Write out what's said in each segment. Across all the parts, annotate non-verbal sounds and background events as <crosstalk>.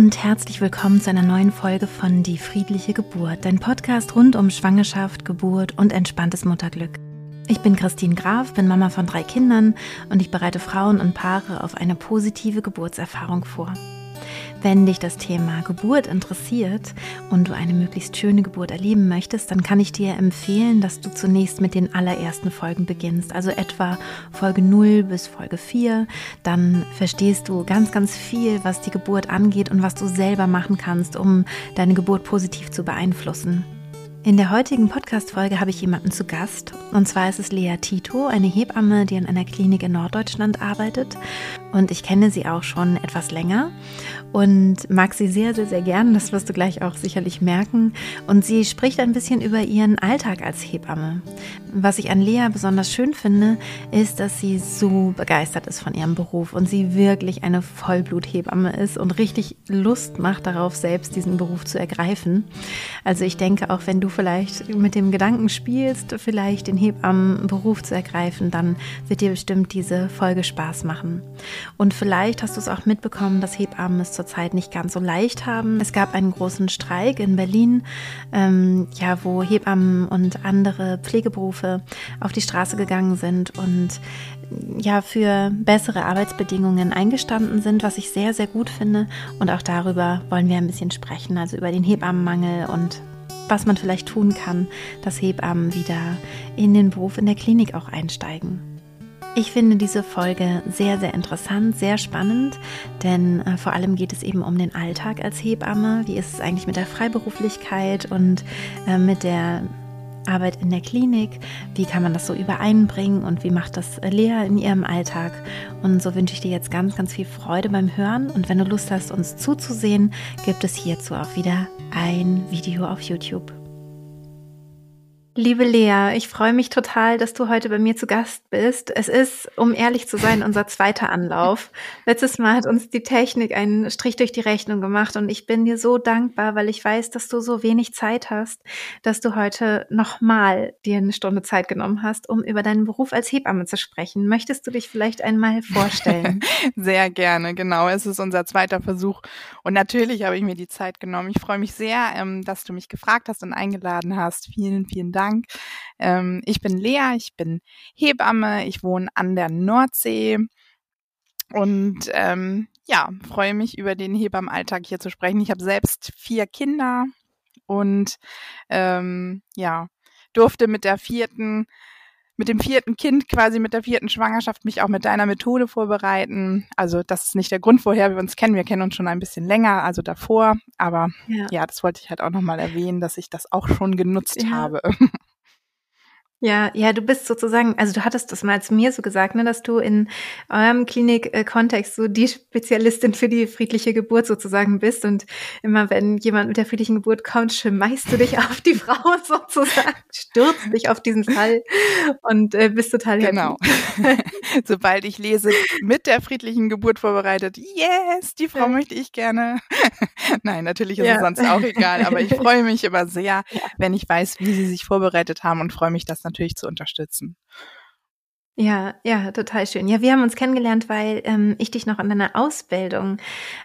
und herzlich willkommen zu einer neuen Folge von Die friedliche Geburt, dein Podcast rund um Schwangerschaft, Geburt und entspanntes Mutterglück. Ich bin Christine Graf, bin Mama von drei Kindern und ich bereite Frauen und Paare auf eine positive Geburtserfahrung vor. Wenn dich das Thema Geburt interessiert und du eine möglichst schöne Geburt erleben möchtest, dann kann ich dir empfehlen, dass du zunächst mit den allerersten Folgen beginnst, also etwa Folge 0 bis Folge 4. Dann verstehst du ganz, ganz viel, was die Geburt angeht und was du selber machen kannst, um deine Geburt positiv zu beeinflussen. In der heutigen Podcast-Folge habe ich jemanden zu Gast. Und zwar ist es Lea Tito, eine Hebamme, die in einer Klinik in Norddeutschland arbeitet. Und ich kenne sie auch schon etwas länger und mag sie sehr, sehr, sehr gern. Das wirst du gleich auch sicherlich merken. Und sie spricht ein bisschen über ihren Alltag als Hebamme. Was ich an Lea besonders schön finde, ist, dass sie so begeistert ist von ihrem Beruf und sie wirklich eine Vollbluthebamme ist und richtig Lust macht darauf, selbst diesen Beruf zu ergreifen. Also ich denke, auch wenn du vielleicht mit dem Gedanken spielst, vielleicht den Hebammenberuf zu ergreifen, dann wird dir bestimmt diese Folge Spaß machen. Und vielleicht hast du es auch mitbekommen, dass Hebammen es zurzeit nicht ganz so leicht haben. Es gab einen großen Streik in Berlin, ähm, ja, wo Hebammen und andere Pflegeberufe auf die Straße gegangen sind und ja für bessere Arbeitsbedingungen eingestanden sind, was ich sehr, sehr gut finde. Und auch darüber wollen wir ein bisschen sprechen, also über den Hebammenmangel und was man vielleicht tun kann, dass Hebammen wieder in den Beruf in der Klinik auch einsteigen. Ich finde diese Folge sehr, sehr interessant, sehr spannend, denn äh, vor allem geht es eben um den Alltag als Hebamme. Wie ist es eigentlich mit der Freiberuflichkeit und äh, mit der Arbeit in der Klinik? Wie kann man das so übereinbringen und wie macht das Lea in ihrem Alltag? Und so wünsche ich dir jetzt ganz, ganz viel Freude beim Hören. Und wenn du Lust hast, uns zuzusehen, gibt es hierzu auch wieder ein Video auf YouTube. Liebe Lea, ich freue mich total, dass du heute bei mir zu Gast bist. Es ist, um ehrlich zu sein, unser zweiter Anlauf. <laughs> Letztes Mal hat uns die Technik einen Strich durch die Rechnung gemacht und ich bin dir so dankbar, weil ich weiß, dass du so wenig Zeit hast, dass du heute nochmal dir eine Stunde Zeit genommen hast, um über deinen Beruf als Hebamme zu sprechen. Möchtest du dich vielleicht einmal vorstellen? <laughs> Sehr gerne, genau. Es ist unser zweiter Versuch und natürlich habe ich mir die Zeit genommen. Ich freue mich sehr, ähm, dass du mich gefragt hast und eingeladen hast. Vielen, vielen Dank. Dank. Ähm, ich bin Lea, ich bin Hebamme, ich wohne an der Nordsee und ähm, ja, freue mich über den Hebammenalltag hier zu sprechen. Ich habe selbst vier Kinder und ähm, ja, durfte mit der vierten mit dem vierten Kind, quasi mit der vierten Schwangerschaft, mich auch mit deiner Methode vorbereiten. Also das ist nicht der Grund, woher wir uns kennen. Wir kennen uns schon ein bisschen länger, also davor. Aber ja, ja das wollte ich halt auch nochmal erwähnen, dass ich das auch schon genutzt ja. habe. Ja, ja, du bist sozusagen, also du hattest das mal zu mir so gesagt, ne, dass du in eurem Klinik-Kontext so die Spezialistin für die friedliche Geburt sozusagen bist und immer wenn jemand mit der friedlichen Geburt kommt, schmeißt du dich <laughs> auf die Frau sozusagen, stürzt dich auf diesen Fall und äh, bist total Genau. <laughs> Sobald ich lese, mit der friedlichen Geburt vorbereitet, yes, die Frau möchte ich gerne. <laughs> Nein, natürlich ist ja. es sonst auch egal, aber ich freue mich immer sehr, wenn ich weiß, wie sie sich vorbereitet haben und freue mich, dass natürlich zu unterstützen. Ja, ja, total schön. Ja, wir haben uns kennengelernt, weil ähm, ich dich noch an deiner Ausbildung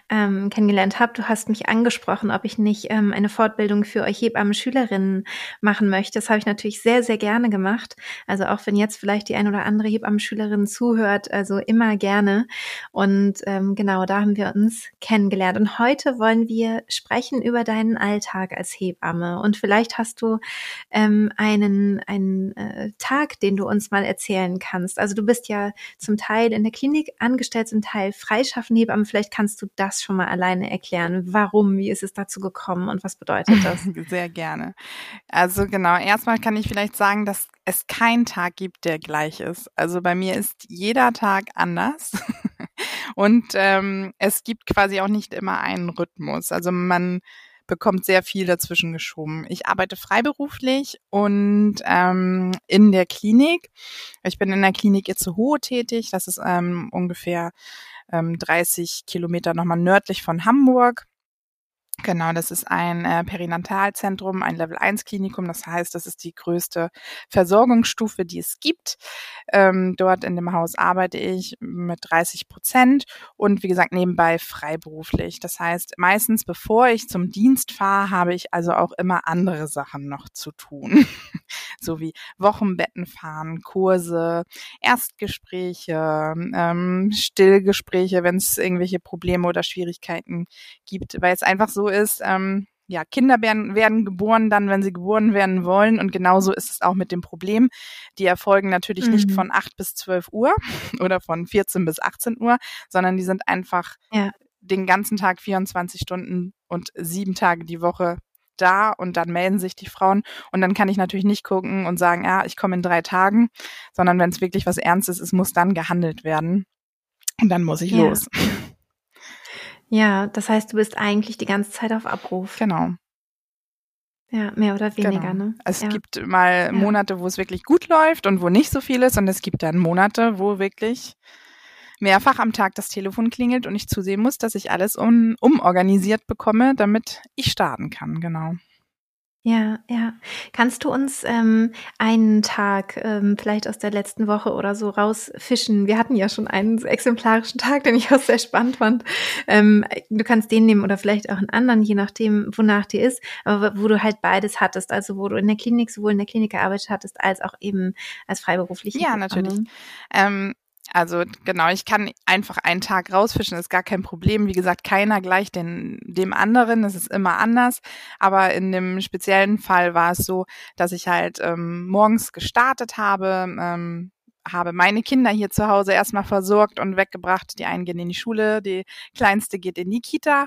ähm, kennengelernt habe. Du hast mich angesprochen, ob ich nicht ähm, eine Fortbildung für euch Hebammen-Schülerinnen machen möchte. Das habe ich natürlich sehr, sehr gerne gemacht. Also auch wenn jetzt vielleicht die ein oder andere Hebammen-Schülerin zuhört, also immer gerne. Und ähm, genau, da haben wir uns kennengelernt. Und heute wollen wir sprechen über deinen Alltag als Hebamme. Und vielleicht hast du ähm, einen, einen äh, Tag, den du uns mal erzählen kannst kannst. Also du bist ja zum Teil in der Klinik angestellt, zum Teil freischaffend Hebamme. Vielleicht kannst du das schon mal alleine erklären. Warum? Wie ist es dazu gekommen und was bedeutet das? <laughs> Sehr gerne. Also genau, erstmal kann ich vielleicht sagen, dass es keinen Tag gibt, der gleich ist. Also bei mir ist jeder Tag anders. <laughs> Und ähm, es gibt quasi auch nicht immer einen Rhythmus. Also man bekommt sehr viel dazwischen geschoben. Ich arbeite freiberuflich und ähm, in der Klinik. Ich bin in der Klinik Itzehoe tätig. Das ist ähm, ungefähr ähm, 30 Kilometer nochmal nördlich von Hamburg. Genau, das ist ein äh, Perinatalzentrum, ein Level 1 Klinikum. Das heißt, das ist die größte Versorgungsstufe, die es gibt. Ähm, dort in dem Haus arbeite ich mit 30 Prozent und wie gesagt nebenbei freiberuflich. Das heißt, meistens bevor ich zum Dienst fahre, habe ich also auch immer andere Sachen noch zu tun. <laughs> so wie Wochenbetten fahren, Kurse, Erstgespräche, ähm, Stillgespräche, wenn es irgendwelche Probleme oder Schwierigkeiten gibt, weil es einfach so ist, ähm, ja, Kinder werden, werden geboren dann, wenn sie geboren werden wollen. Und genauso ist es auch mit dem Problem. Die erfolgen natürlich mhm. nicht von 8 bis 12 Uhr <laughs> oder von 14 bis 18 Uhr, sondern die sind einfach ja. den ganzen Tag 24 Stunden und sieben Tage die Woche da und dann melden sich die Frauen und dann kann ich natürlich nicht gucken und sagen, ja, ich komme in drei Tagen, sondern wenn es wirklich was Ernstes ist, muss dann gehandelt werden und dann muss ich ja. los. <laughs> Ja, das heißt, du bist eigentlich die ganze Zeit auf Abruf. Genau. Ja, mehr oder weniger, genau. ne? Es ja. gibt mal Monate, wo es wirklich gut läuft und wo nicht so viel ist und es gibt dann Monate, wo wirklich mehrfach am Tag das Telefon klingelt und ich zusehen muss, dass ich alles um, umorganisiert bekomme, damit ich starten kann, genau. Ja, ja. Kannst du uns ähm, einen Tag ähm, vielleicht aus der letzten Woche oder so rausfischen? Wir hatten ja schon einen exemplarischen Tag, den ich auch sehr spannend fand. Ähm, du kannst den nehmen oder vielleicht auch einen anderen, je nachdem, wonach dir ist, aber wo du halt beides hattest, also wo du in der Klinik sowohl in der Klinik gearbeitet hattest, als auch eben als freiberufliche. Ja, natürlich. Ähm, also genau, ich kann einfach einen Tag rausfischen, ist gar kein Problem. Wie gesagt, keiner gleich den, dem anderen, es ist immer anders. Aber in dem speziellen Fall war es so, dass ich halt ähm, morgens gestartet habe, ähm, habe meine Kinder hier zu Hause erstmal versorgt und weggebracht. Die einen gehen in die Schule, die kleinste geht in die Kita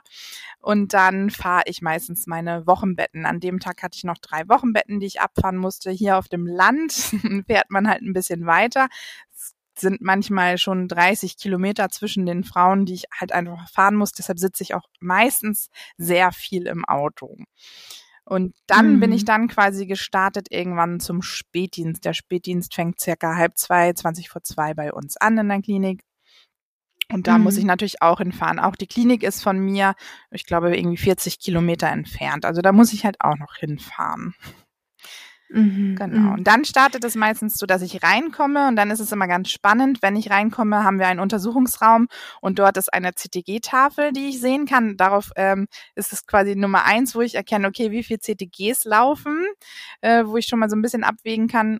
und dann fahre ich meistens meine Wochenbetten. An dem Tag hatte ich noch drei Wochenbetten, die ich abfahren musste. Hier auf dem Land <laughs> fährt man halt ein bisschen weiter sind manchmal schon 30 Kilometer zwischen den Frauen, die ich halt einfach fahren muss. Deshalb sitze ich auch meistens sehr viel im Auto. Und dann mhm. bin ich mhm. dann quasi gestartet irgendwann zum Spätdienst. Der Spätdienst fängt circa halb zwei, zwanzig vor zwei bei uns an in der Klinik. Und da mhm. muss ich natürlich auch hinfahren. Auch die Klinik ist von mir, ich glaube, irgendwie 40 Kilometer entfernt. Also da muss ich halt auch noch hinfahren. Mhm, genau. Mhm. Und dann startet es meistens so, dass ich reinkomme und dann ist es immer ganz spannend. Wenn ich reinkomme, haben wir einen Untersuchungsraum und dort ist eine CTG-Tafel, die ich sehen kann. Darauf ähm, ist es quasi Nummer eins, wo ich erkenne, okay, wie viel CTGs laufen, äh, wo ich schon mal so ein bisschen abwägen kann,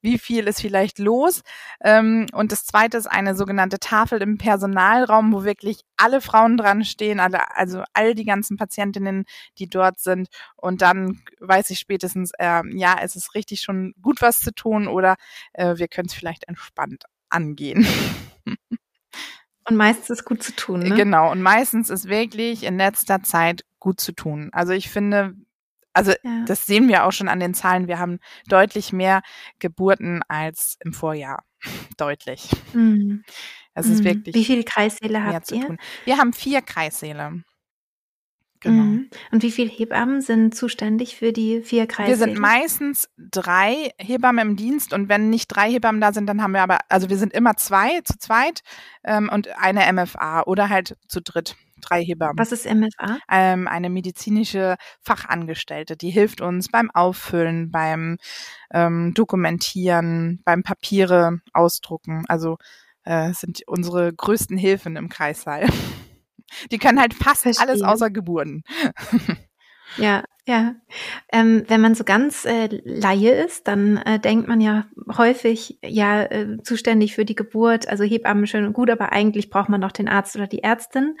wie viel ist vielleicht los. Ähm, und das zweite ist eine sogenannte Tafel im Personalraum, wo wirklich alle Frauen dran stehen, alle, also all die ganzen Patientinnen, die dort sind. Und dann weiß ich spätestens, äh, ja, es ist richtig schon gut was zu tun oder äh, wir können es vielleicht entspannt angehen. <laughs> Und meistens ist gut zu tun. Ne? Genau, und meistens ist wirklich in letzter Zeit gut zu tun. Also ich finde, also ja. das sehen wir auch schon an den Zahlen. Wir haben deutlich mehr Geburten als im Vorjahr. <laughs> deutlich. Mhm. Es ist mhm. wirklich. Wie viele Kreissäle habt ihr? Tun. Wir haben vier Kreissäle. Genau. Mhm. Und wie viele Hebammen sind zuständig für die vier Kreissäle? Wir sind meistens drei Hebammen im Dienst und wenn nicht drei Hebammen da sind, dann haben wir aber, also wir sind immer zwei zu zweit ähm, und eine MFA oder halt zu dritt drei Hebammen. Was ist MFA? Ähm, eine medizinische Fachangestellte, die hilft uns beim Auffüllen, beim ähm, Dokumentieren, beim Papiere ausdrucken. Also äh, sind unsere größten Hilfen im Kreissaal. <laughs> Die können halt fast Verstehe. alles außer Geburten. <laughs> Ja, ja. Ähm, wenn man so ganz äh, Laie ist, dann äh, denkt man ja häufig, ja, äh, zuständig für die Geburt, also Hebammen schön und gut, aber eigentlich braucht man noch den Arzt oder die Ärztin.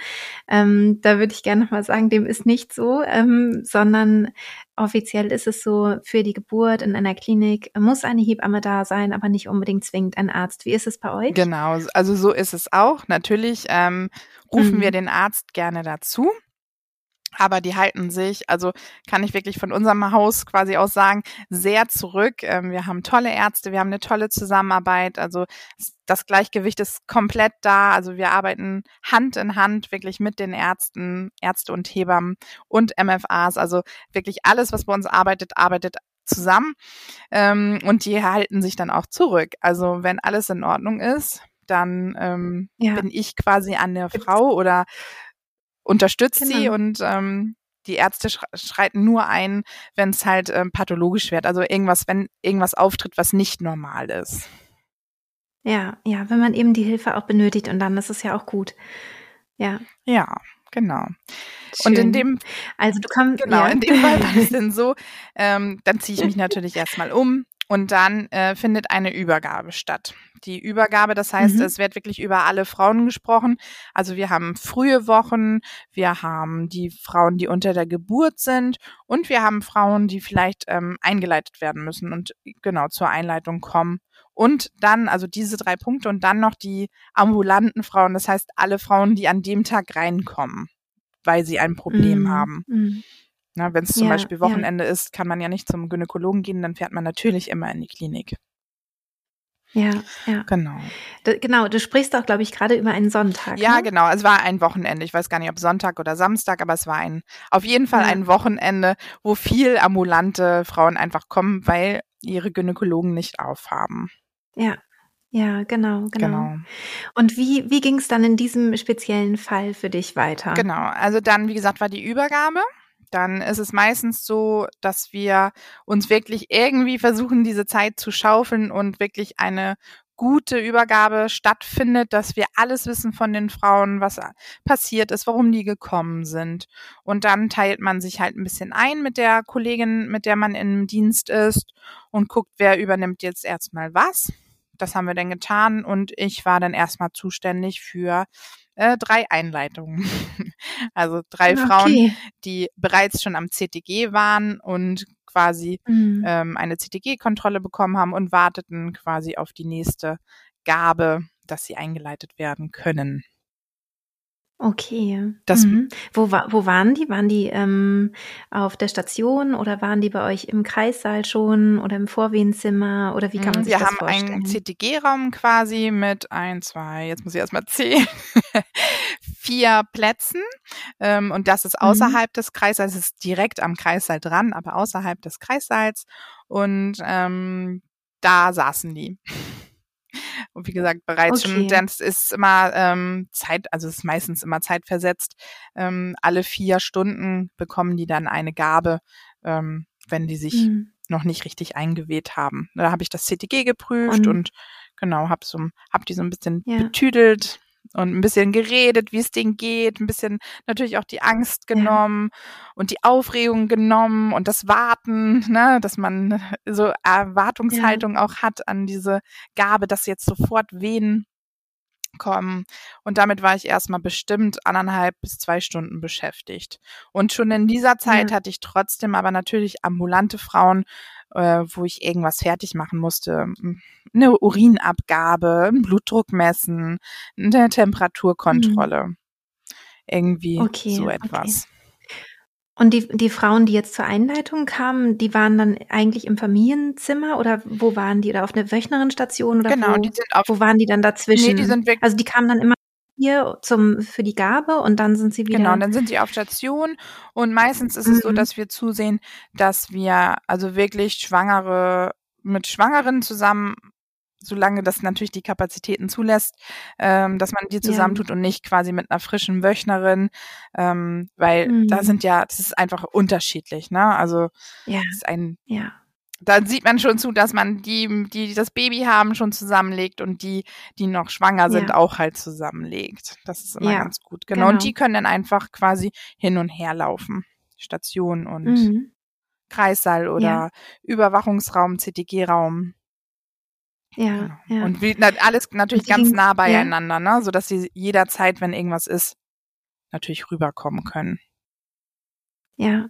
Ähm, da würde ich gerne nochmal sagen, dem ist nicht so, ähm, sondern offiziell ist es so, für die Geburt in einer Klinik muss eine Hebamme da sein, aber nicht unbedingt zwingend ein Arzt. Wie ist es bei euch? Genau, also so ist es auch. Natürlich ähm, rufen mhm. wir den Arzt gerne dazu aber die halten sich, also kann ich wirklich von unserem Haus quasi aus sagen, sehr zurück. Ähm, wir haben tolle Ärzte, wir haben eine tolle Zusammenarbeit, also das Gleichgewicht ist komplett da. Also wir arbeiten Hand in Hand wirklich mit den Ärzten, Ärzte und Hebammen und MFAs. Also wirklich alles, was bei uns arbeitet, arbeitet zusammen. Ähm, und die halten sich dann auch zurück. Also wenn alles in Ordnung ist, dann ähm, ja. bin ich quasi an der Frau oder unterstützt genau. sie und ähm, die Ärzte schreiten nur ein, wenn es halt ähm, pathologisch wird. Also irgendwas, wenn irgendwas auftritt, was nicht normal ist. Ja, ja, wenn man eben die Hilfe auch benötigt und dann ist es ja auch gut. Ja. Ja, genau. Schön. Und in dem, also du kommst, genau, ja. in dem Fall war es <laughs> denn so, ähm, dann ziehe ich mich natürlich erstmal um und dann äh, findet eine Übergabe statt. Die Übergabe, das heißt, mhm. es wird wirklich über alle Frauen gesprochen. Also wir haben frühe Wochen, wir haben die Frauen, die unter der Geburt sind und wir haben Frauen, die vielleicht ähm, eingeleitet werden müssen und genau zur Einleitung kommen. Und dann, also diese drei Punkte und dann noch die ambulanten Frauen, das heißt alle Frauen, die an dem Tag reinkommen, weil sie ein Problem mm. haben. Mm. Wenn es zum ja, Beispiel Wochenende ja. ist, kann man ja nicht zum Gynäkologen gehen, dann fährt man natürlich immer in die Klinik. Ja, ja. Genau. Du, genau, du sprichst auch, glaube ich, gerade über einen Sonntag. Ja, ne? genau. Es war ein Wochenende. Ich weiß gar nicht, ob Sonntag oder Samstag, aber es war ein, auf jeden Fall ja. ein Wochenende, wo viel ambulante Frauen einfach kommen, weil ihre Gynäkologen nicht aufhaben. Ja, ja, genau, genau. genau. Und wie, wie ging es dann in diesem speziellen Fall für dich weiter? Genau, also dann, wie gesagt, war die Übergabe. Dann ist es meistens so, dass wir uns wirklich irgendwie versuchen, diese Zeit zu schaufeln und wirklich eine gute Übergabe stattfindet, dass wir alles wissen von den Frauen, was passiert ist, warum die gekommen sind. Und dann teilt man sich halt ein bisschen ein mit der Kollegin, mit der man im Dienst ist und guckt, wer übernimmt jetzt erstmal was. Das haben wir dann getan und ich war dann erstmal zuständig für äh, drei Einleitungen. <laughs> also drei okay. Frauen, die bereits schon am CTG waren und quasi mhm. ähm, eine CTG-Kontrolle bekommen haben und warteten quasi auf die nächste Gabe, dass sie eingeleitet werden können. Okay. Das, mhm. wo, wo waren die? Waren die ähm, auf der Station oder waren die bei euch im Kreissaal schon oder im Vorwehenzimmer oder wie kann man mhm, sich das vorstellen? Wir haben einen CTG-Raum quasi mit ein, zwei, jetzt muss ich erstmal zählen, <laughs> vier Plätzen ähm, und das ist mhm. außerhalb mhm. des Kreissaals, es ist direkt am Kreissaal dran, aber außerhalb des Kreissaals und ähm, da saßen die. Und wie gesagt, bereits okay. schon, das ist immer ähm, Zeit, also es ist meistens immer zeitversetzt. Ähm, alle vier Stunden bekommen die dann eine Gabe, ähm, wenn die sich mhm. noch nicht richtig eingeweht haben. Da habe ich das CTG geprüft und, und genau, habe so, hab die so ein bisschen ja. betüdelt, und ein bisschen geredet, wie es denen geht, ein bisschen natürlich auch die Angst genommen ja. und die Aufregung genommen und das Warten, ne, dass man so Erwartungshaltung ja. auch hat an diese Gabe, dass jetzt sofort Wehen kommen. Und damit war ich erstmal bestimmt anderthalb bis zwei Stunden beschäftigt. Und schon in dieser Zeit ja. hatte ich trotzdem aber natürlich ambulante Frauen, äh, wo ich irgendwas fertig machen musste. Eine Urinabgabe, einen Blutdruck messen, eine Temperaturkontrolle. Mhm. Irgendwie okay, so etwas. Okay. Und die, die Frauen, die jetzt zur Einleitung kamen, die waren dann eigentlich im Familienzimmer oder wo waren die? Oder auf einer Wöchnerinstation oder genau, wo, die sind auf, wo waren die dann dazwischen? Nee, die sind weg. Also die kamen dann immer hier zum, für die Gabe und dann sind sie wieder. Genau, dann sind sie auf Station und meistens ist es so, mhm. dass wir zusehen, dass wir also wirklich Schwangere mit Schwangeren zusammen solange das natürlich die Kapazitäten zulässt, ähm, dass man die zusammentut ja. und nicht quasi mit einer frischen Wöchnerin, ähm, weil mhm. da sind ja, das ist einfach unterschiedlich, ne? Also ja. das ist ein ja da sieht man schon zu, dass man die, die das Baby haben, schon zusammenlegt und die, die noch schwanger sind, ja. auch halt zusammenlegt. Das ist immer ja, ganz gut. Genau. genau. Und die können dann einfach quasi hin und her laufen. Station und mhm. Kreissaal oder ja. Überwachungsraum, CTG-Raum. Ja, genau. ja. Und wie, alles natürlich ganz nah beieinander, ne? sodass sie jederzeit, wenn irgendwas ist, natürlich rüberkommen können. Ja,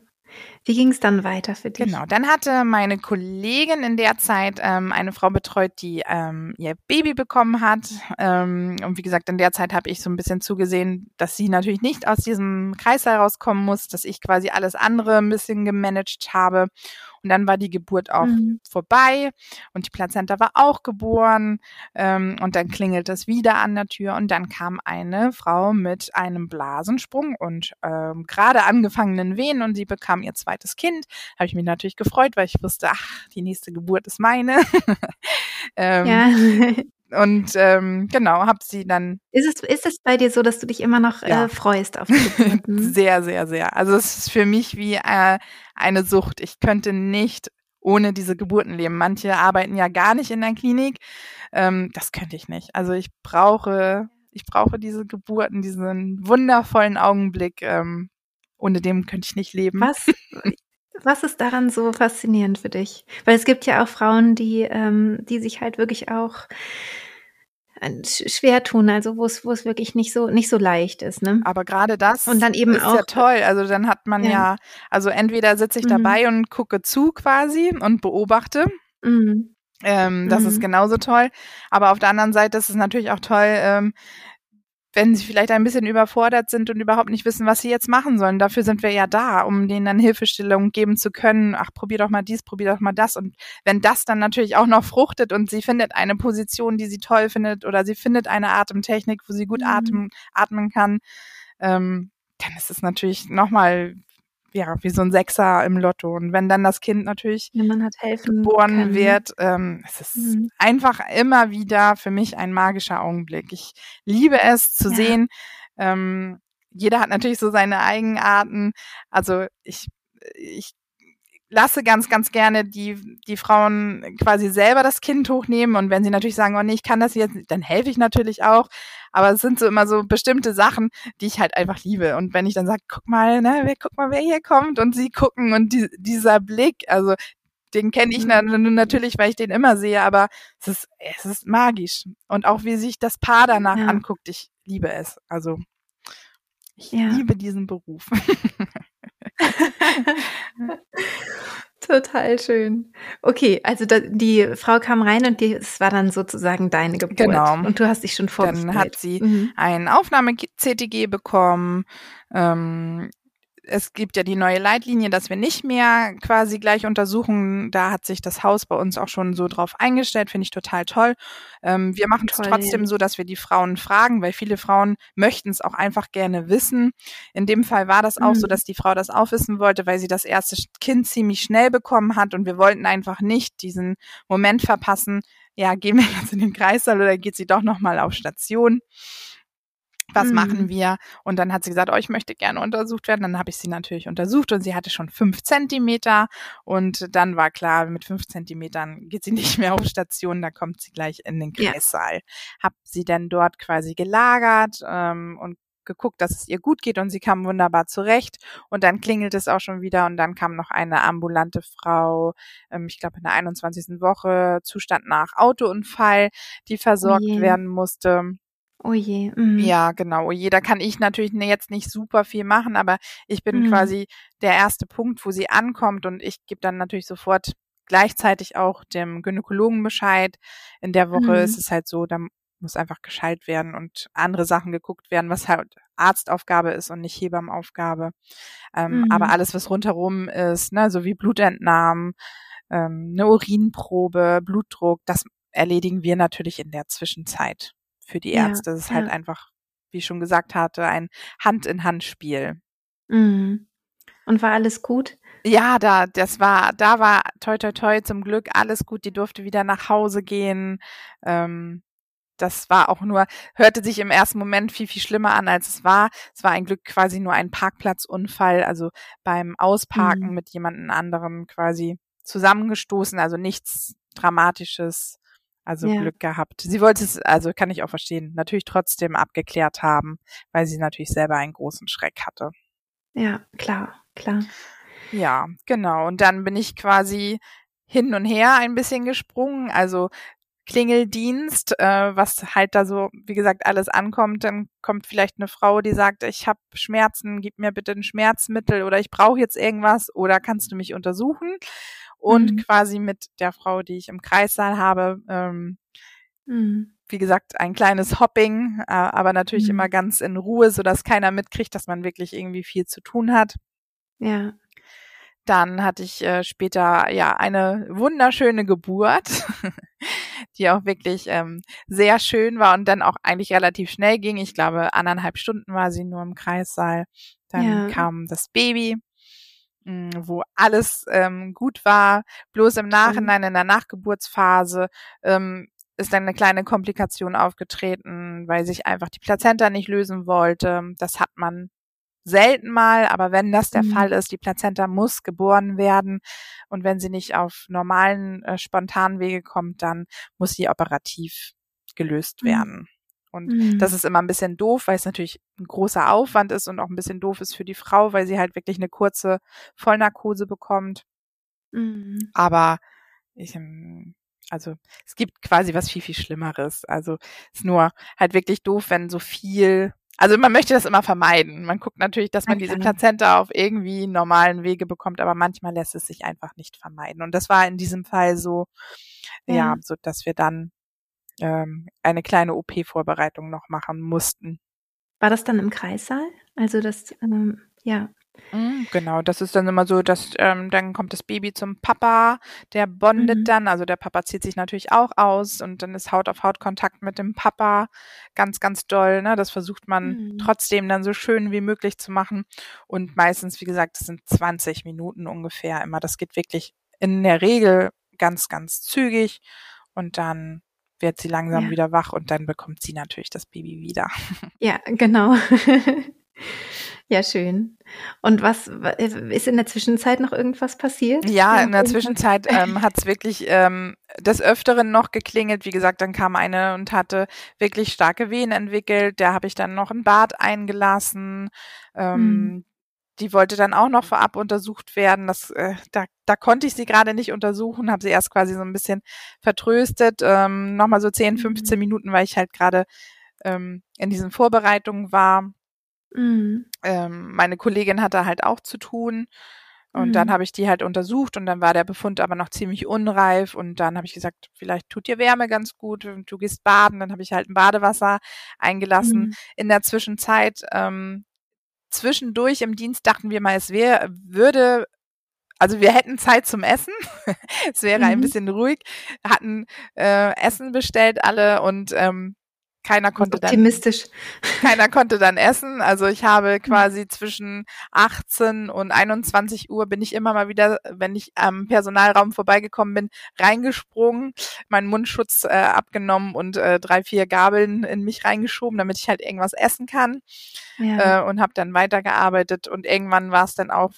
wie ging es dann weiter für dich? Genau, dann hatte meine Kollegin in der Zeit ähm, eine Frau betreut, die ähm, ihr Baby bekommen hat. Ähm, und wie gesagt, in der Zeit habe ich so ein bisschen zugesehen, dass sie natürlich nicht aus diesem Kreis herauskommen muss, dass ich quasi alles andere ein bisschen gemanagt habe. Und dann war die Geburt auch mhm. vorbei und die Plazenta war auch geboren. Ähm, und dann klingelt es wieder an der Tür und dann kam eine Frau mit einem Blasensprung und ähm, gerade angefangenen Wehen und sie bekam ihr zweites Kind. Habe ich mich natürlich gefreut, weil ich wusste, ach, die nächste Geburt ist meine. <laughs> ähm, ja. <laughs> und ähm, genau, habe sie dann. Ist es, ist es bei dir so, dass du dich immer noch ja. äh, freust auf <laughs> die Geburten? sehr, sehr, sehr. Also es ist für mich wie äh, eine Sucht. Ich könnte nicht ohne diese Geburten leben. Manche arbeiten ja gar nicht in der Klinik. Ähm, das könnte ich nicht. Also ich brauche, ich brauche diese Geburten, diesen wundervollen Augenblick. Ähm, ohne dem könnte ich nicht leben. Was? <laughs> Was ist daran so faszinierend für dich? Weil es gibt ja auch Frauen, die, ähm, die sich halt wirklich auch äh, schwer tun, also wo es wo es wirklich nicht so nicht so leicht ist, ne? Aber gerade das und dann eben ist auch, ja toll. Also dann hat man ja, ja also entweder sitze ich mhm. dabei und gucke zu quasi und beobachte. Mhm. Ähm, das mhm. ist genauso toll. Aber auf der anderen Seite ist es natürlich auch toll, ähm, wenn sie vielleicht ein bisschen überfordert sind und überhaupt nicht wissen, was sie jetzt machen sollen. Dafür sind wir ja da, um denen dann Hilfestellung geben zu können. Ach, probier doch mal dies, probier doch mal das. Und wenn das dann natürlich auch noch fruchtet und sie findet eine Position, die sie toll findet oder sie findet eine Atemtechnik, wo sie gut mhm. atmen, atmen kann, ähm, dann ist es natürlich nochmal ja, wie so ein Sechser im Lotto. Und wenn dann das Kind natürlich ja, geboren können. wird, ähm, es ist mhm. einfach immer wieder für mich ein magischer Augenblick. Ich liebe es zu ja. sehen. Ähm, jeder hat natürlich so seine Eigenarten. Also ich, ich lasse ganz, ganz gerne die, die Frauen quasi selber das Kind hochnehmen. Und wenn sie natürlich sagen, oh nee, ich kann das jetzt, dann helfe ich natürlich auch. Aber es sind so immer so bestimmte Sachen, die ich halt einfach liebe. Und wenn ich dann sage, guck mal, ne, wer, guck mal, wer hier kommt und sie gucken und die, dieser Blick, also den kenne ich mhm. natürlich, weil ich den immer sehe, aber es ist, es ist magisch. Und auch wie sich das Paar danach ja. anguckt, ich liebe es. Also ich ja. liebe diesen Beruf. <laughs> <laughs> Total schön. Okay, also da, die Frau kam rein und es war dann sozusagen deine Geburt. Genau. Und du hast dich schon vorgestellt. Dann hat sie mhm. ein Aufnahme-CTG bekommen. Ähm, es gibt ja die neue Leitlinie, dass wir nicht mehr quasi gleich untersuchen. Da hat sich das Haus bei uns auch schon so drauf eingestellt, finde ich total toll. Ähm, wir machen es trotzdem so, dass wir die Frauen fragen, weil viele Frauen möchten es auch einfach gerne wissen. In dem Fall war das auch mhm. so, dass die Frau das auch wissen wollte, weil sie das erste Kind ziemlich schnell bekommen hat und wir wollten einfach nicht diesen Moment verpassen. Ja, gehen wir jetzt in den Kreissaal oder geht sie doch nochmal auf Station? Was mhm. machen wir? Und dann hat sie gesagt, oh, ich möchte gerne untersucht werden. Dann habe ich sie natürlich untersucht und sie hatte schon fünf Zentimeter. Und dann war klar, mit fünf Zentimetern geht sie <laughs> nicht mehr auf Station, da kommt sie gleich in den Kreissaal. Ja. Hab sie dann dort quasi gelagert ähm, und geguckt, dass es ihr gut geht und sie kam wunderbar zurecht. Und dann klingelt es auch schon wieder und dann kam noch eine ambulante Frau, ähm, ich glaube in der 21. Woche, Zustand nach Autounfall, die versorgt oh werden musste. Oh je. Mhm. Ja, genau. Oh je, da kann ich natürlich jetzt nicht super viel machen, aber ich bin mhm. quasi der erste Punkt, wo sie ankommt und ich gebe dann natürlich sofort gleichzeitig auch dem Gynäkologen Bescheid. In der Woche mhm. ist es halt so, da muss einfach gescheit werden und andere Sachen geguckt werden, was halt Arztaufgabe ist und nicht Hebammenaufgabe. Ähm, Aber mhm. alles, was rundherum ist, ne, so wie Blutentnahmen, ähm, eine Urinprobe, Blutdruck, das erledigen wir natürlich in der Zwischenzeit für die Ärzte. Ja, das ist halt ja. einfach, wie ich schon gesagt hatte, ein Hand-in-Hand-Spiel. Mhm. Und war alles gut? Ja, da, das war, da war toi toi toi zum Glück alles gut. Die durfte wieder nach Hause gehen. Ähm, das war auch nur, hörte sich im ersten Moment viel, viel schlimmer an, als es war. Es war ein Glück quasi nur ein Parkplatzunfall, also beim Ausparken mhm. mit jemandem anderem quasi zusammengestoßen, also nichts Dramatisches. Also ja. Glück gehabt. Sie wollte es, also kann ich auch verstehen, natürlich trotzdem abgeklärt haben, weil sie natürlich selber einen großen Schreck hatte. Ja, klar, klar. Ja, genau. Und dann bin ich quasi hin und her ein bisschen gesprungen. Also Klingeldienst, äh, was halt da so, wie gesagt, alles ankommt, dann kommt vielleicht eine Frau, die sagt, ich habe Schmerzen, gib mir bitte ein Schmerzmittel oder ich brauche jetzt irgendwas oder kannst du mich untersuchen? Und mhm. quasi mit der Frau, die ich im Kreissaal habe, ähm, mhm. wie gesagt, ein kleines Hopping, äh, aber natürlich mhm. immer ganz in Ruhe, so dass keiner mitkriegt, dass man wirklich irgendwie viel zu tun hat. Ja. Dann hatte ich äh, später ja eine wunderschöne Geburt, <laughs> die auch wirklich ähm, sehr schön war und dann auch eigentlich relativ schnell ging. Ich glaube, anderthalb Stunden war sie nur im Kreissaal. Dann ja. kam das Baby wo alles ähm, gut war, bloß im Nachhinein in der Nachgeburtsphase ähm, ist dann eine kleine Komplikation aufgetreten, weil sich einfach die Plazenta nicht lösen wollte. Das hat man selten mal, aber wenn das der mhm. Fall ist, die Plazenta muss geboren werden und wenn sie nicht auf normalen äh, spontanen Wege kommt, dann muss sie operativ gelöst mhm. werden. Und mhm. das ist immer ein bisschen doof, weil es natürlich ein großer Aufwand ist und auch ein bisschen doof ist für die Frau, weil sie halt wirklich eine kurze Vollnarkose bekommt. Mhm. Aber ich, ähm, also es gibt quasi was viel, viel Schlimmeres. Also es ist nur halt wirklich doof, wenn so viel also man möchte das immer vermeiden. Man guckt natürlich, dass man diese Plazenta auf irgendwie normalen Wege bekommt, aber manchmal lässt es sich einfach nicht vermeiden. Und das war in diesem Fall so, ja, ja so dass wir dann ähm, eine kleine OP-Vorbereitung noch machen mussten. War das dann im Kreissaal? Also das, ähm, ja. Mhm, genau, das ist dann immer so, dass ähm, dann kommt das Baby zum Papa, der bondet mhm. dann, also der Papa zieht sich natürlich auch aus und dann ist Haut auf Haut Kontakt mit dem Papa ganz, ganz doll. Ne? Das versucht man mhm. trotzdem dann so schön wie möglich zu machen. Und meistens, wie gesagt, das sind 20 Minuten ungefähr immer. Das geht wirklich in der Regel ganz, ganz zügig und dann wird sie langsam ja. wieder wach und dann bekommt sie natürlich das Baby wieder. <laughs> Ja, genau. <laughs> Ja, schön. Und was ist in der Zwischenzeit noch irgendwas passiert? Ja, in der Zwischenzeit ähm, <laughs> hat es wirklich ähm, des Öfteren noch geklingelt. Wie gesagt, dann kam eine und hatte wirklich starke Wehen entwickelt. Da habe ich dann noch ein Bad eingelassen. Ähm, hm. Die wollte dann auch noch vorab untersucht werden. Das, äh, da, da konnte ich sie gerade nicht untersuchen, habe sie erst quasi so ein bisschen vertröstet. Ähm, Nochmal so 10, 15 hm. Minuten, weil ich halt gerade ähm, in diesen Vorbereitungen war. Mhm. Ähm, meine Kollegin hatte halt auch zu tun. Und mhm. dann habe ich die halt untersucht und dann war der Befund aber noch ziemlich unreif und dann habe ich gesagt, vielleicht tut dir Wärme ganz gut, du gehst baden, dann habe ich halt ein Badewasser eingelassen. Mhm. In der Zwischenzeit, ähm, zwischendurch im Dienst dachten wir mal, es wäre, würde also wir hätten Zeit zum Essen. <laughs> es wäre mhm. ein bisschen ruhig. Hatten äh, Essen bestellt alle und ähm, keiner konnte optimistisch. dann keiner konnte dann essen. Also ich habe hm. quasi zwischen 18 und 21 Uhr bin ich immer mal wieder, wenn ich am Personalraum vorbeigekommen bin, reingesprungen, meinen Mundschutz äh, abgenommen und äh, drei vier Gabeln in mich reingeschoben, damit ich halt irgendwas essen kann ja. äh, und habe dann weitergearbeitet und irgendwann war es dann auch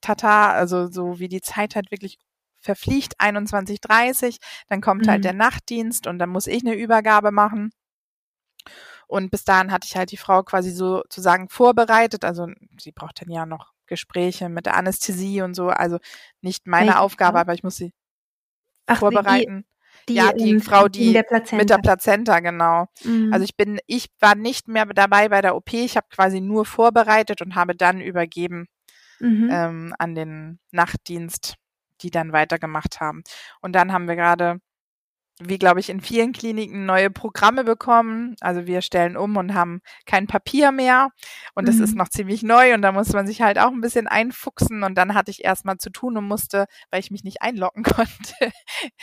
Tata, also so wie die Zeit halt wirklich verfliegt 21:30, dann kommt halt mhm. halt der Nachtdienst und dann muss ich eine Übergabe machen. Und bis dahin hatte ich halt die Frau quasi sozusagen vorbereitet. Also sie braucht dann ja noch Gespräche mit der Anästhesie und so. Also nicht meine Welche Aufgabe, aber ich muss sie Ach, vorbereiten. Die, die, ja, die ähm, Frau, die der mit der Plazenta, genau. Mhm. Also ich bin, ich war nicht mehr dabei bei der OP. Ich habe quasi nur vorbereitet und habe dann übergeben mhm. ähm, an den Nachtdienst, die dann weitergemacht haben. Und dann haben wir gerade wie glaube ich in vielen Kliniken neue Programme bekommen. Also wir stellen um und haben kein Papier mehr und das mhm. ist noch ziemlich neu und da muss man sich halt auch ein bisschen einfuchsen und dann hatte ich erstmal zu tun und musste, weil ich mich nicht einloggen <laughs> konnte,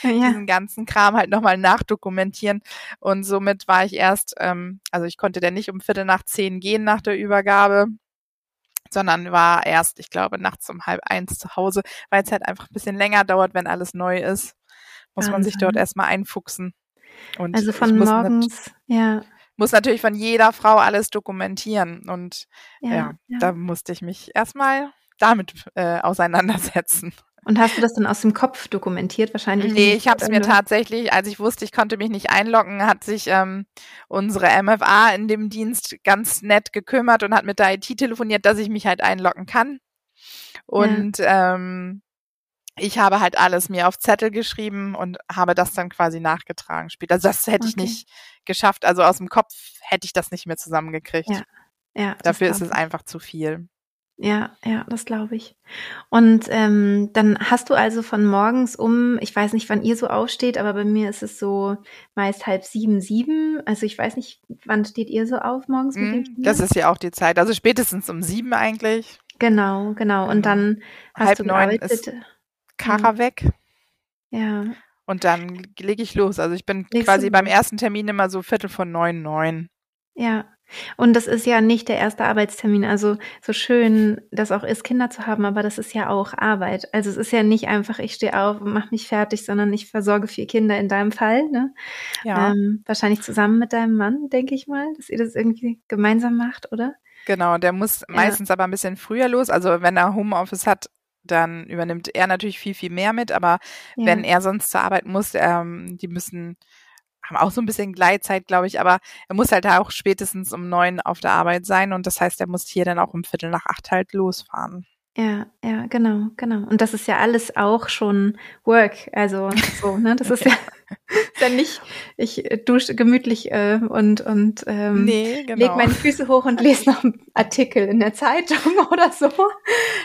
ja. diesen ganzen Kram halt nochmal nachdokumentieren und somit war ich erst, ähm, also ich konnte dann nicht um Viertel nach zehn gehen nach der Übergabe sondern war erst, ich glaube, nachts um halb eins zu Hause, weil es halt einfach ein bisschen länger dauert, wenn alles neu ist muss Wahnsinn. man sich dort erstmal einfuchsen. Und also von morgens, ja. Muss natürlich von jeder Frau alles dokumentieren. Und ja, ja, ja. da musste ich mich erstmal damit äh, auseinandersetzen. Und hast du das dann aus dem Kopf dokumentiert wahrscheinlich? Nee, ich habe es mir tatsächlich, als ich wusste, ich konnte mich nicht einloggen, hat sich ähm, unsere MFA in dem Dienst ganz nett gekümmert und hat mit der IT telefoniert, dass ich mich halt einloggen kann. Und ja. ähm, ich habe halt alles mir auf Zettel geschrieben und habe das dann quasi nachgetragen später. Also das hätte okay. ich nicht geschafft. Also aus dem Kopf hätte ich das nicht mehr zusammengekriegt. Ja. ja Dafür ist es einfach zu viel. Ja, ja, das glaube ich. Und ähm, dann hast du also von morgens um, ich weiß nicht, wann ihr so aufsteht, aber bei mir ist es so meist halb sieben, sieben. Also ich weiß nicht, wann steht ihr so auf morgens mit dem mm, Das ist ja auch die Zeit. Also spätestens um sieben eigentlich. Genau, genau. Und genau. dann hast halb du neun ist Kara mhm. weg. Ja. Und dann lege ich los. Also ich bin Legst quasi beim ersten Termin immer so Viertel von neun, neun. Ja. Und das ist ja nicht der erste Arbeitstermin. Also so schön das auch ist, Kinder zu haben, aber das ist ja auch Arbeit. Also es ist ja nicht einfach, ich stehe auf und mache mich fertig, sondern ich versorge vier Kinder in deinem Fall. Ne? Ja. Ähm, wahrscheinlich zusammen mit deinem Mann, denke ich mal, dass ihr das irgendwie gemeinsam macht, oder? Genau, der muss ja. meistens aber ein bisschen früher los. Also wenn er Homeoffice hat, dann übernimmt er natürlich viel, viel mehr mit. Aber ja. wenn er sonst zur Arbeit muss, ähm, die müssen haben auch so ein bisschen Gleitzeit, glaube ich, aber er muss halt auch spätestens um neun auf der Arbeit sein und das heißt, er muss hier dann auch um Viertel nach acht halt losfahren. Ja, ja, genau, genau. Und das ist ja alles auch schon Work, also so, ne? Das ist <laughs> ja, ja nicht, ich dusche gemütlich äh, und und ähm, nee, genau. leg meine Füße hoch und lese noch einen Artikel in der Zeitung <laughs> oder so.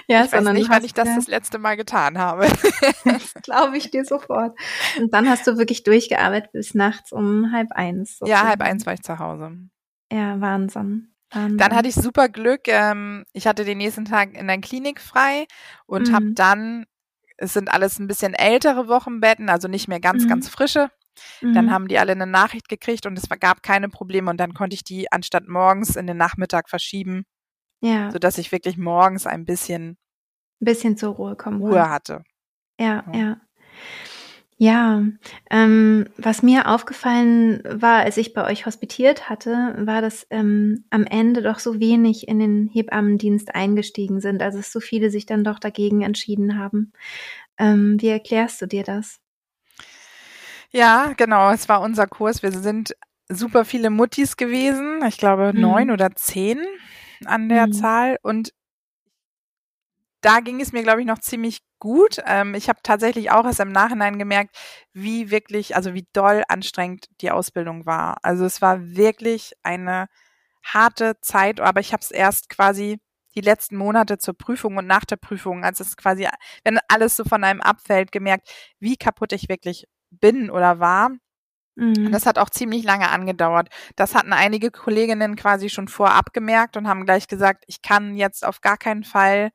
Ja, ich sondern weiß nicht, wann ich das das letzte Mal getan habe. das glaube ich dir sofort. Und dann hast du wirklich durchgearbeitet bis nachts um halb eins. So ja, halb eins war ich zu Hause. Ja, Wahnsinn. Dann hatte ich super Glück. Ähm, ich hatte den nächsten Tag in der Klinik frei und mhm. habe dann, es sind alles ein bisschen ältere Wochenbetten, also nicht mehr ganz, mhm. ganz frische. Dann mhm. haben die alle eine Nachricht gekriegt und es gab keine Probleme und dann konnte ich die anstatt morgens in den Nachmittag verschieben. Ja. Sodass ich wirklich morgens ein bisschen, ein bisschen zur Ruhe kommen Ruhe hatte. Ja, ja. ja. Ja, ähm, was mir aufgefallen war, als ich bei euch hospitiert hatte, war, dass ähm, am Ende doch so wenig in den Hebammendienst eingestiegen sind, also dass so viele sich dann doch dagegen entschieden haben. Ähm, wie erklärst du dir das? Ja, genau, es war unser Kurs. Wir sind super viele Muttis gewesen, ich glaube mhm. neun oder zehn an der mhm. Zahl und da ging es mir, glaube ich, noch ziemlich gut. Ähm, ich habe tatsächlich auch erst im Nachhinein gemerkt, wie wirklich, also wie doll anstrengend die Ausbildung war. Also es war wirklich eine harte Zeit, aber ich habe es erst quasi die letzten Monate zur Prüfung und nach der Prüfung, als es quasi, wenn alles so von einem abfällt, gemerkt, wie kaputt ich wirklich bin oder war. Mhm. Das hat auch ziemlich lange angedauert. Das hatten einige Kolleginnen quasi schon vorab gemerkt und haben gleich gesagt, ich kann jetzt auf gar keinen Fall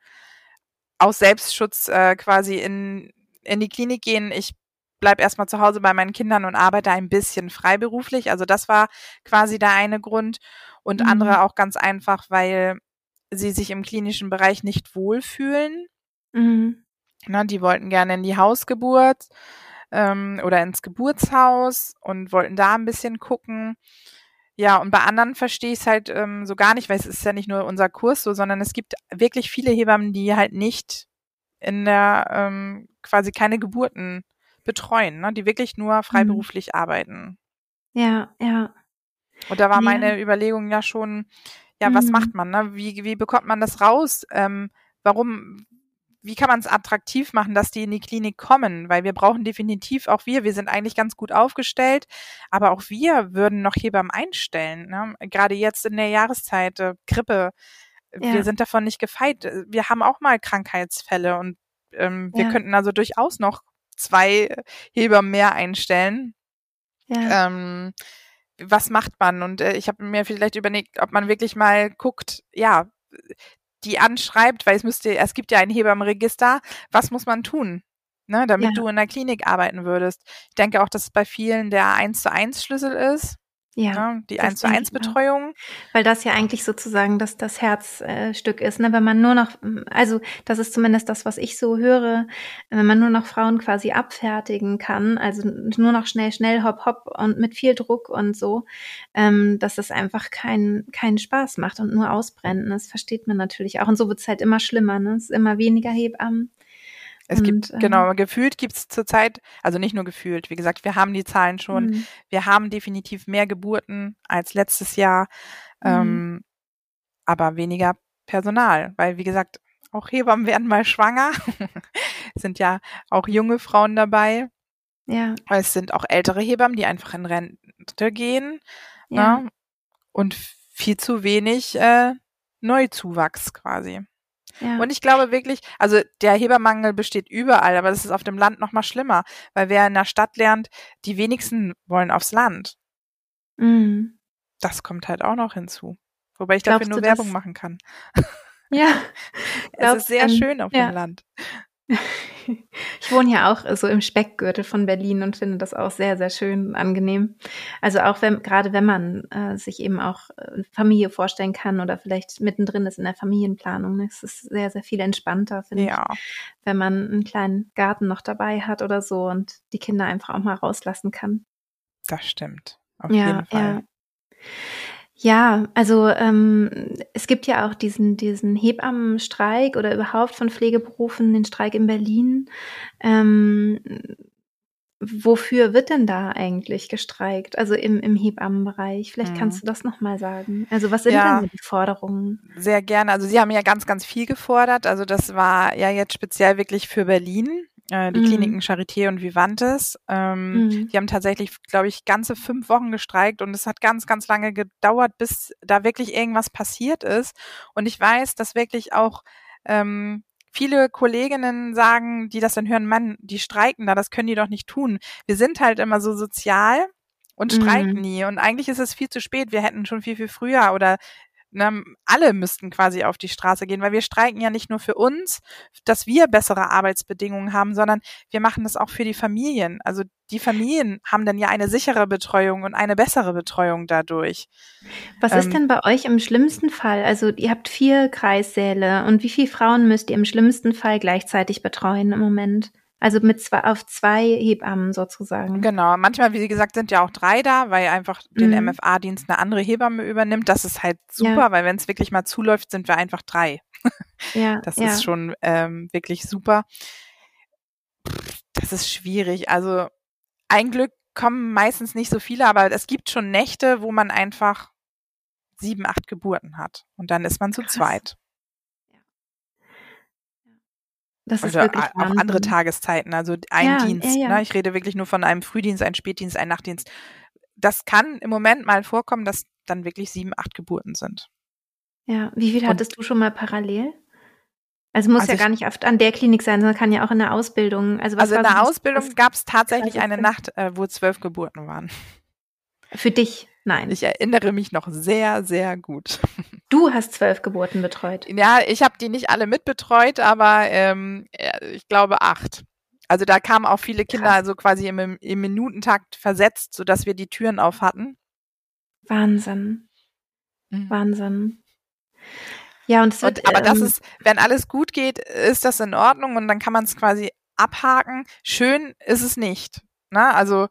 aus Selbstschutz äh, quasi in, in die Klinik gehen. Ich bleib erstmal zu Hause bei meinen Kindern und arbeite ein bisschen freiberuflich. Also das war quasi der eine Grund. Und mhm. andere auch ganz einfach, weil sie sich im klinischen Bereich nicht wohlfühlen. Mhm. Na, die wollten gerne in die Hausgeburt ähm, oder ins Geburtshaus und wollten da ein bisschen gucken. Ja, und bei anderen verstehe ich es halt ähm, so gar nicht, weil es ist ja nicht nur unser Kurs so, sondern es gibt wirklich viele Hebammen, die halt nicht in der ähm, quasi keine Geburten betreuen, ne? die wirklich nur mhm. freiberuflich mhm. arbeiten. Ja, ja. Und da war ja. meine Überlegung ja schon, ja, mhm. was macht man, ne? Wie, wie bekommt man das raus? Ähm, warum, wie kann man es attraktiv machen, dass die in die Klinik kommen? Weil wir brauchen definitiv auch wir, wir sind eigentlich ganz gut aufgestellt, aber auch wir würden noch Hebammen einstellen. Ne? Gerade jetzt in der Jahreszeit, äh, Grippe, ja. wir sind davon nicht gefeit. Wir haben auch mal Krankheitsfälle und ähm, wir ja. könnten also durchaus noch zwei Hebammen mehr einstellen. Ja. Ähm, was macht man? Und äh, ich habe mir vielleicht überlegt, ob man wirklich mal guckt, ja, die anschreibt, weil es müsste, es gibt ja ein Hebammenregister, was muss man tun? Ne, damit ja. du in der Klinik arbeiten würdest. Ich denke auch, dass es bei vielen der 1 zu 1 Schlüssel ist. Ja, ne, die 1 zu 1 Betreuung. Weil das ja eigentlich sozusagen das, das Herzstück ist, ne? Wenn man nur noch, also das ist zumindest das, was ich so höre, wenn man nur noch Frauen quasi abfertigen kann, also nur noch schnell, schnell, hopp, hopp und mit viel Druck und so, ähm, dass das einfach keinen keinen Spaß macht und nur ausbrennen. Das versteht man natürlich auch. Und so wird es halt immer schlimmer, ne? Es ist immer weniger Hebammen. Es und, gibt, ähm, genau, gefühlt gibt es zurzeit, also nicht nur gefühlt, wie gesagt, wir haben die Zahlen schon, mhm. wir haben definitiv mehr Geburten als letztes Jahr, mhm. ähm, aber weniger Personal, weil wie gesagt, auch Hebammen werden mal schwanger, <laughs> sind ja auch junge Frauen dabei. Ja. Es sind auch ältere Hebammen, die einfach in Rente gehen. Ja. Ne? Und viel zu wenig äh, Neuzuwachs quasi. Ja. Und ich glaube wirklich, also der Hebermangel besteht überall, aber das ist auf dem Land noch mal schlimmer, weil wer in der Stadt lernt, die wenigsten wollen aufs Land. Mhm. Das kommt halt auch noch hinzu. Wobei ich Glaubst dafür nur Werbung machen kann. Ja. <laughs> es ist sehr schön auf ja. dem Land. <laughs> Ich wohne ja auch so im Speckgürtel von Berlin und finde das auch sehr, sehr schön und angenehm. Also auch wenn, gerade wenn man äh, sich eben auch äh, Familie vorstellen kann oder vielleicht mittendrin ist in der Familienplanung, ne? es ist sehr, sehr viel entspannter, finde ja. ich, wenn man einen kleinen Garten noch dabei hat oder so und die Kinder einfach auch mal rauslassen kann. Das stimmt. Auf ja, jeden Fall. Ja. Ja, also ähm, es gibt ja auch diesen, diesen Hebammenstreik oder überhaupt von Pflegeberufen, den Streik in Berlin. Ähm, wofür wird denn da eigentlich gestreikt? Also im, im Hebammenbereich. Vielleicht mhm. kannst du das nochmal sagen. Also was sind ja, denn die Forderungen? Sehr gerne. Also Sie haben ja ganz, ganz viel gefordert. Also das war ja jetzt speziell wirklich für Berlin äh, die mhm. Kliniken Charité und Vivantes. Ähm, mhm. Die haben tatsächlich, glaube ich, ganze fünf Wochen gestreikt und es hat ganz, ganz lange gedauert, bis da wirklich irgendwas passiert ist. Und ich weiß, dass wirklich auch ähm, viele Kolleginnen sagen, die das dann hören, Mann, die streiken da, das können die doch nicht tun. Wir sind halt immer so sozial und streiken mhm. nie. Und eigentlich ist es viel zu spät. Wir hätten schon viel, viel früher oder ne, alle müssten quasi auf die Straße gehen, weil wir streiken ja nicht nur für uns, dass wir bessere Arbeitsbedingungen haben, sondern wir machen das auch für die Familien. Also die Familien haben dann ja eine sichere Betreuung und eine bessere Betreuung dadurch. Was ähm, ist denn bei euch im schlimmsten Fall? Also ihr habt vier Kreissäle und wie viele Frauen müsst ihr im schlimmsten Fall gleichzeitig betreuen im Moment? Also mit zwei, auf zwei Hebammen sozusagen. Genau. Manchmal, wie gesagt, sind ja auch drei da, weil einfach den mhm. MFA-Dienst eine andere Hebamme übernimmt. Das ist halt super, ja. weil wenn es wirklich mal zuläuft, sind wir einfach drei. Ja. <laughs> Das ja. ist schon ähm, wirklich super. Das ist schwierig. Also ein Glück kommen meistens nicht so viele, aber es gibt schon Nächte, wo man einfach sieben, acht Geburten hat. Und dann ist man zu Krass. zweit. Das ist wirklich auch Wahnsinn. andere Tageszeiten, also ein ja, Dienst. Ja, ja. Ne? Ich rede wirklich nur von einem Frühdienst, einem Spätdienst, einem Nachtdienst. Das kann im Moment mal vorkommen, dass dann wirklich sieben, acht Geburten sind. Ja, wie viel hattest du schon mal parallel? Also muss also ja gar nicht oft an der Klinik sein, sondern kann ja auch in der Ausbildung. Also, was also in der Ausbildung gab es tatsächlich eine Nacht, äh, wo zwölf Geburten waren. Für dich? Nein. Ich erinnere mich noch sehr, sehr gut. <laughs> Du hast zwölf Geburten betreut. Ja, ich habe die nicht alle mitbetreut, aber ähm, ich glaube acht. Also da kamen auch viele Kinder also quasi im, im Minutentakt versetzt, sodass wir die Türen auf hatten. Wahnsinn. Mhm. Wahnsinn. Ja, und es wird. Und, aber ähm, das ist, wenn alles gut geht, ist das in Ordnung und dann kann man es quasi abhaken. Schön ist es nicht. Na, ne? also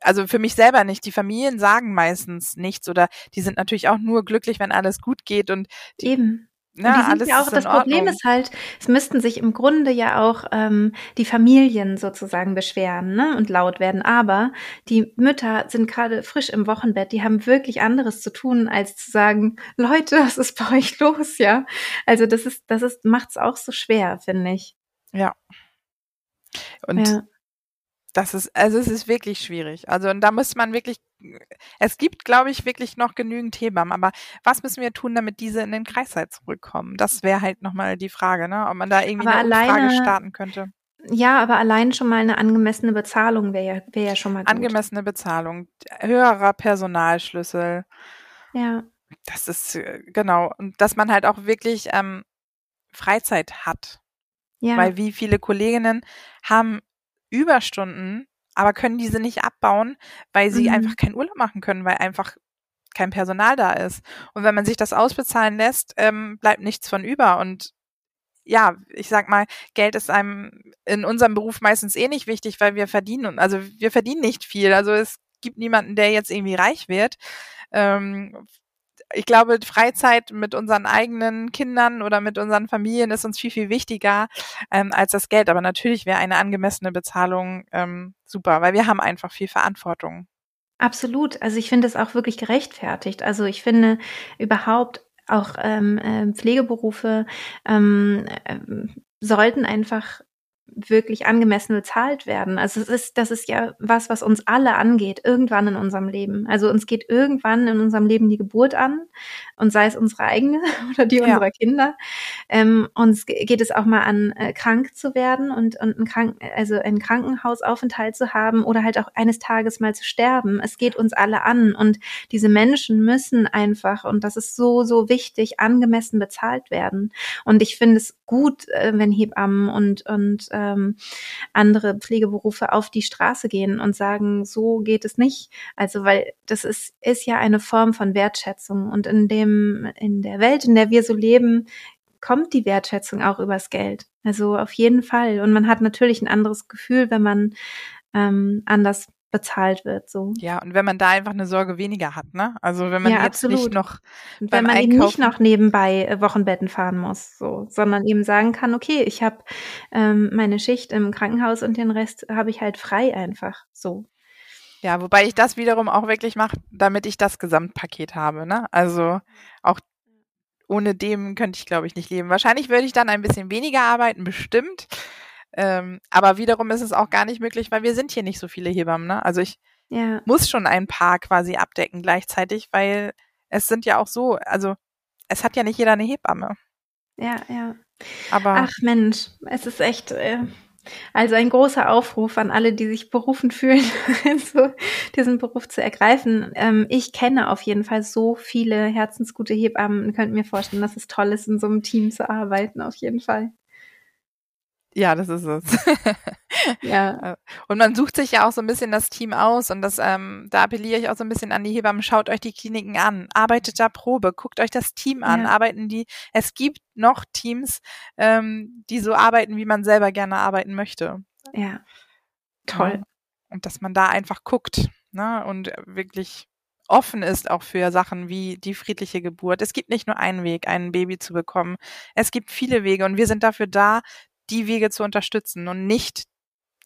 also für mich selber nicht. Die Familien sagen meistens nichts oder die sind natürlich auch nur glücklich, wenn alles gut geht und die, eben. Die sind ja auch, das Problem ist halt, es müssten sich im Grunde ja auch ähm, die Familien sozusagen beschweren ne, und laut werden. Aber die Mütter sind gerade frisch im Wochenbett, die haben wirklich anderes zu tun, als zu sagen, Leute, was ist bei euch los, ja? Also das ist, das ist, macht's auch so schwer, finde ich. Ja. Und ja das ist, also es ist wirklich schwierig. Also und da muss man wirklich, es gibt, glaube ich, wirklich noch genügend Hebammen. Aber was müssen wir tun, damit diese in den Kreißsaal zurückkommen? Das wäre halt nochmal die Frage, ne? Ob man da irgendwie aber eine alleine, Umfrage starten könnte. Ja, aber allein schon mal eine angemessene Bezahlung wäre ja, wäre ja schon mal gut. Angemessene Bezahlung, höherer Personalschlüssel. Ja. Das ist äh, genau. Und dass man halt auch wirklich ähm, Freizeit hat. Ja. Weil wie viele Kolleginnen haben Überstunden, aber können diese nicht abbauen, weil sie mhm. einfach keinen Urlaub machen können, weil einfach kein Personal da ist. Und wenn man sich das ausbezahlen lässt, ähm, bleibt nichts von über. Und ja, ich sag mal, Geld ist einem in unserem Beruf meistens eh nicht wichtig, weil wir verdienen, also wir verdienen nicht viel. Also es gibt niemanden, der jetzt irgendwie reich wird. Ähm, ich glaube, Freizeit mit unseren eigenen Kindern oder mit unseren Familien ist uns viel, viel wichtiger ähm, als das Geld. Aber natürlich wäre eine angemessene Bezahlung ähm, super, weil wir haben einfach viel Verantwortung. Absolut. Also ich finde es auch wirklich gerechtfertigt. Also ich finde überhaupt auch ähm, äh, Pflegeberufe ähm, äh, sollten einfach wirklich angemessen bezahlt werden. Also es ist, das ist ja was, was uns alle angeht, irgendwann in unserem Leben. Also uns geht irgendwann in unserem Leben die Geburt an und sei es unsere eigene <laughs> oder die ja. unserer Kinder. Ähm, uns geht es auch mal an, äh, krank zu werden und, und ein Krank also einen Krankenhausaufenthalt zu haben oder halt auch eines Tages mal zu sterben. Es geht uns alle an und diese Menschen müssen einfach, und das ist so, so wichtig, angemessen bezahlt werden. Und ich finde es gut, äh, wenn Hebammen und, und ähm, andere Pflegeberufe auf die Straße gehen und sagen, so geht es nicht. Also, weil das ist, ist ja eine Form von Wertschätzung. Und in dem, in der Welt, in der wir so leben, kommt die Wertschätzung auch übers Geld. Also auf jeden Fall. Und man hat natürlich ein anderes Gefühl, wenn man ähm, anders bezahlt wird. So. Ja, und wenn man da einfach eine Sorge weniger hat, ne? Also wenn man ja, jetzt absolut. nicht noch und wenn man Einkaufen eben nicht noch nebenbei äh, Wochenbetten fahren muss, so, sondern eben sagen kann, okay, ich habe ähm, meine Schicht im Krankenhaus und den Rest habe ich halt frei einfach. So. Ja, wobei ich das wiederum auch wirklich mache, damit ich das Gesamtpaket habe, ne? Also auch ohne dem könnte ich, glaube ich, nicht leben. Wahrscheinlich würde ich dann ein bisschen weniger arbeiten, bestimmt. Ähm, aber wiederum ist es auch gar nicht möglich, weil wir sind hier nicht so viele Hebammen. Ne? Also ich ja. muss schon ein paar quasi abdecken gleichzeitig, weil es sind ja auch so, also es hat ja nicht jeder eine Hebamme. Ja, ja. Aber Ach Mensch, es ist echt, äh, also ein großer Aufruf an alle, die sich berufen fühlen, <laughs> so diesen Beruf zu ergreifen. Ähm, ich kenne auf jeden Fall so viele herzensgute Hebammen und könnte mir vorstellen, dass es toll ist, in so einem Team zu arbeiten, auf jeden Fall. Ja, das ist es. <laughs> ja. Äh, und man sucht sich ja auch so ein bisschen das Team aus und das, ähm, da appelliere ich auch so ein bisschen an die Hebammen, schaut euch die Kliniken an, arbeitet da Probe, guckt euch das Team an, ja. arbeiten die, es gibt noch Teams, ähm, die so arbeiten, wie man selber gerne arbeiten möchte. Ja. Toll. Ja. Und dass man da einfach guckt, ne, und wirklich offen ist auch für Sachen wie die friedliche Geburt. Es gibt nicht nur einen Weg, ein Baby zu bekommen. Es gibt viele Wege und wir sind dafür da, die Wege zu unterstützen und nicht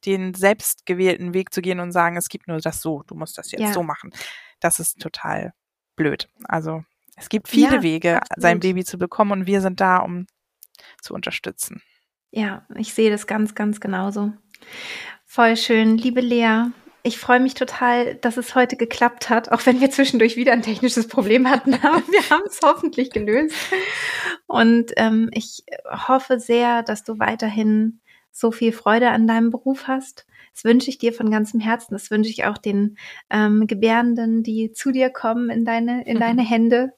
den selbstgewählten Weg zu gehen und sagen, es gibt nur das so, du musst das jetzt ja. so machen. Das ist total blöd. Also es gibt viele ja, Wege, absolut. sein Baby zu bekommen und wir sind da, um zu unterstützen. Ja, ich sehe das ganz, ganz genauso. Voll schön. Liebe Lea, ich freue mich total, dass es heute geklappt hat, auch wenn wir zwischendurch wieder ein technisches Problem hatten, <laughs> aber wir haben es hoffentlich gelöst. Und ähm, ich hoffe sehr, dass du weiterhin so viel Freude an deinem Beruf hast. Das wünsche ich dir von ganzem Herzen. Das wünsche ich auch den ähm, Gebärenden, die zu dir kommen in deine, in deine <laughs> Hände.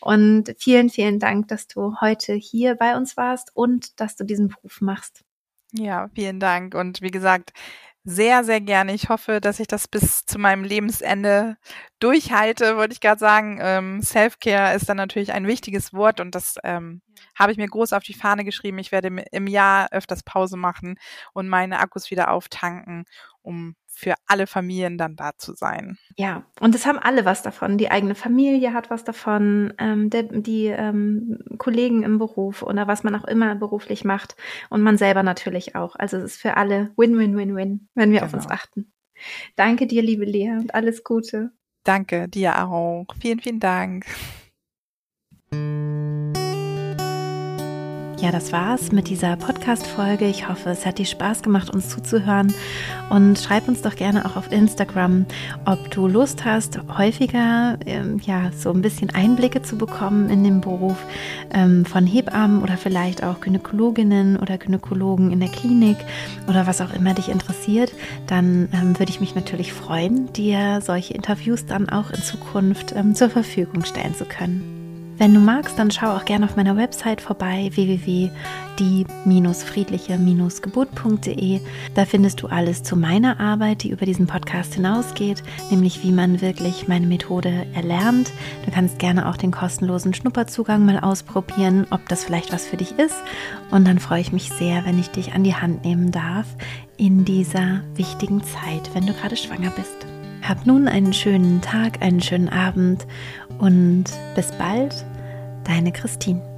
Und vielen, vielen Dank, dass du heute hier bei uns warst und dass du diesen Beruf machst. Ja, vielen Dank. Und wie gesagt, sehr, sehr gerne. Ich hoffe, dass ich das bis zu meinem Lebensende durchhalte, wollte ich gerade sagen. Ähm, Self-Care ist dann natürlich ein wichtiges Wort und das ähm, habe ich mir groß auf die Fahne geschrieben. Ich werde im Jahr öfters Pause machen und meine Akkus wieder auftanken, um für alle Familien dann da zu sein. Ja, und es haben alle was davon. Die eigene Familie hat was davon, ähm, der, die ähm, Kollegen im Beruf oder was man auch immer beruflich macht und man selber natürlich auch. Also es ist für alle Win-Win-Win-Win, wenn wir genau. auf uns genau. achten. Danke dir, liebe Lea, und alles Gute. Danke dir auch. Vielen, vielen Dank. Ja, das war's mit dieser Podcast-Folge. Ich hoffe, es hat dir Spaß gemacht, uns zuzuhören. Und schreib uns doch gerne auch auf Instagram, ob du Lust hast, häufiger ähm, ja, so ein bisschen Einblicke zu bekommen in den Beruf ähm, von Hebammen oder vielleicht auch Gynäkologinnen oder Gynäkologen in der Klinik oder was auch immer dich interessiert. Dann ähm, würde ich mich natürlich freuen, dir solche Interviews dann auch in Zukunft ähm, zur Verfügung stellen zu können. Wenn du magst, dann schau auch gerne auf meiner Website vorbei www.die-friedliche-geburt.de. Da findest du alles zu meiner Arbeit, die über diesen Podcast hinausgeht, nämlich wie man wirklich meine Methode erlernt. Du kannst gerne auch den kostenlosen Schnupperzugang mal ausprobieren, ob das vielleicht was für dich ist. Und dann freue ich mich sehr, wenn ich dich an die Hand nehmen darf in dieser wichtigen Zeit, wenn du gerade schwanger bist. Hab nun einen schönen Tag, einen schönen Abend und bis bald, deine Christine.